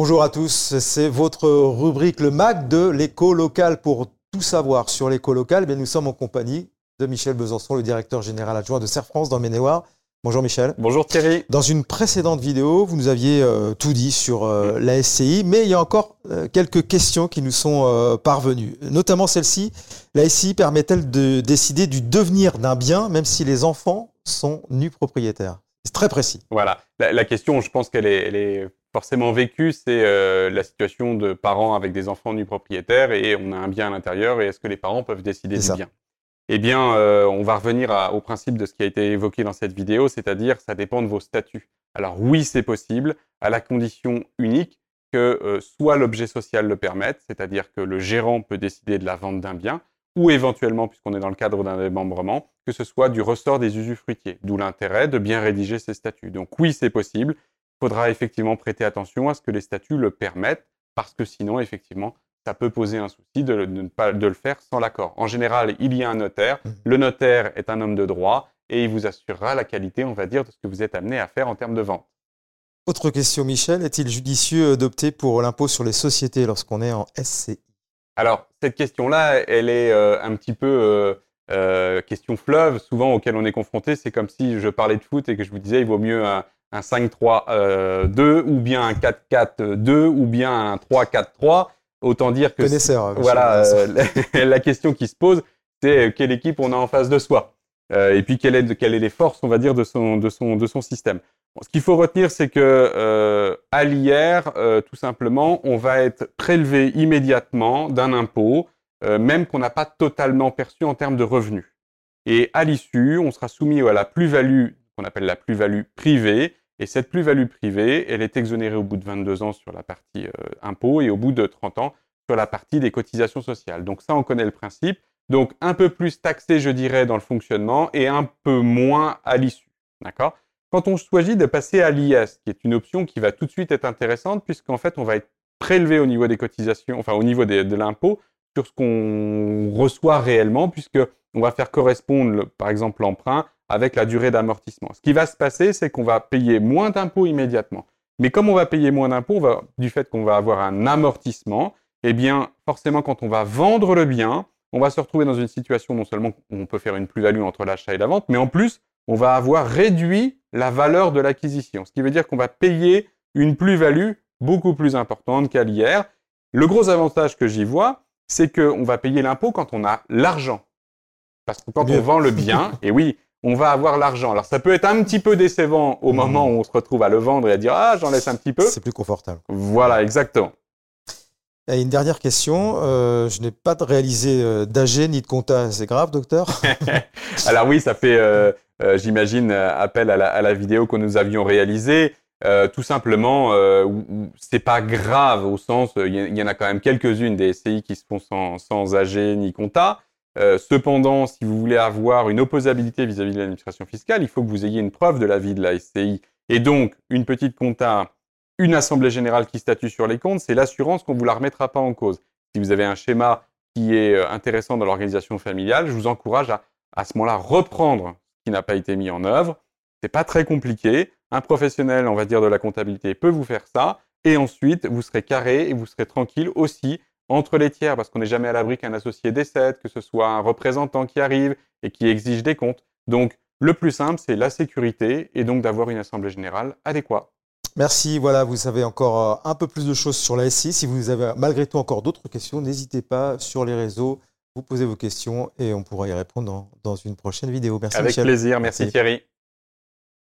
Bonjour à tous, c'est votre rubrique le MAC de l'éco local pour tout savoir sur l'éco local. Eh nous sommes en compagnie de Michel Besançon, le directeur général adjoint de Serre France dans Maine-et-Loire. Bonjour Michel. Bonjour Thierry. Dans une précédente vidéo, vous nous aviez euh, tout dit sur euh, la SCI, mais il y a encore euh, quelques questions qui nous sont parvenues. Notamment celle-ci, la SCI permet-elle de décider du devenir d'un bien, même si les enfants sont nus propriétaires? C'est très précis. Voilà. La, question, je pense qu'elle est, elle est forcément vécu, c'est euh, la situation de parents avec des enfants nus propriétaires et on a un bien à l'intérieur et est-ce que les parents peuvent décider du bien? Eh bien, euh, on va revenir au principe de ce qui a été évoqué dans cette vidéo, c'est-à-dire ça dépend de vos statuts. Alors oui, c'est possible, à la condition unique que euh, soit l'objet social le permette, c'est-à-dire que le gérant peut décider de la vente d'un bien, ou éventuellement, puisqu'on est dans le cadre d'un démembrement, que ce soit du ressort des usufruitiers, d'où l'intérêt de bien rédiger ces statuts. Donc oui, c'est possible, faudra effectivement prêter attention à ce que les statuts le permettent, parce que sinon, effectivement, ça peut poser un souci de, ne pas de le faire sans l'accord. En général, il y a un notaire. Mmh. Le notaire est un homme de droit et il vous assurera la qualité, on va dire, de ce que vous êtes amené à faire en termes de vente. Autre question, Michel. Est-il judicieux d'opter pour l'impôt sur les sociétés lorsqu'on est en SCI Alors, cette question-là, elle est euh, un petit peu euh, euh, question fleuve, souvent auquel on est confronté. C'est comme si je parlais de foot et que je vous disais, il vaut mieux un, un 5-3-2 euh, ou bien un 4-4-2 ou bien un 3-4-3. Autant dire que Connaisseur, voilà euh, la, question qui se pose, c'est euh, quelle équipe on a en face de soi? Et puis quelle est, quelles est les forces, on va dire, de son, de son, de son système? ce qu'il faut retenir, c'est que à l'IR, tout simplement, on va être prélevé immédiatement d'un impôt, même qu'on n'a pas totalement perçu en termes de revenus. Et à l'issue, on sera soumis à la plus-value qu'on appelle la plus-value privée. Et cette plus-value privée, elle est exonérée au bout de 22 ans sur la partie euh, impôt et au bout de 30 ans sur la partie des cotisations sociales. Donc ça, on connaît le principe. Donc un peu plus taxé, je dirais, dans le fonctionnement et un peu moins à l'issue. D'accord? Quand on choisit de passer à l'IS, qui est une option qui va tout de suite être intéressante, puisqu'en fait, on va être prélevé au niveau des cotisations, enfin au niveau de l'impôt, sur ce qu'on reçoit réellement, puisque on va faire correspondre, par exemple, l'emprunt avec la durée d'amortissement. Ce qui va se passer, c'est qu'on va payer moins d'impôts immédiatement. Mais comme on va payer moins d'impôts, du fait qu'on va avoir un amortissement, eh bien, forcément, quand on va vendre le bien, on va se retrouver dans une situation non seulement on peut faire une plus-value entre l'achat et la vente, mais en plus, on va avoir réduit la valeur de l'acquisition. Ce qui veut dire qu'on va payer une plus-value beaucoup plus importante qu'à l'IR. Le gros avantage que j'y vois, c'est qu'on va payer l'impôt quand on a l'argent. Parce que quand on vend le bien, et oui, on va avoir l'argent. Alors ça peut être un petit peu décevant au mmh. moment où on se retrouve à le vendre et à dire ah j'en laisse un petit peu. C'est plus confortable. Voilà, exactement. Et une dernière question. Euh, je n'ai pas réalisé euh, d'AG ni de compta. C'est grave, docteur? Alors oui, ça fait, euh, j'imagine, appel à la, vidéo que nous avions réalisée. tout simplement, c'est pas grave au sens, il y, en a quand même quelques-unes des SCI qui se font sans, sans AG ni compta. Euh, cependant, si vous voulez avoir une opposabilité vis-à-vis de l'administration fiscale, il faut que vous ayez une preuve de la vie de la SCI. Et donc, une petite compta, une assemblée générale qui statue sur les comptes, c'est l'assurance qu'on ne vous la remettra pas en cause. Si vous avez un schéma qui est euh, intéressant dans l'organisation familiale, je vous encourage à, à ce moment-là, reprendre ce qui n'a pas été mis en œuvre. C'est pas très compliqué. Un professionnel, on va dire, de la comptabilité peut vous faire ça. Et ensuite, vous serez carré et vous serez tranquille aussi entre les tiers, parce qu'on n'est jamais à l'abri qu'un associé décède, que ce soit un représentant qui arrive et qui exige des comptes. Donc, le plus simple, c'est la sécurité et donc d'avoir une assemblée générale adéquate. Merci. Voilà, vous savez encore euh, un peu plus de choses sur la SI. Si vous avez malgré tout encore d'autres questions, n'hésitez pas sur les réseaux. Vous posez vos questions et on pourra y répondre dans, une prochaine vidéo. Merci Avec plaisir. Merci Thierry.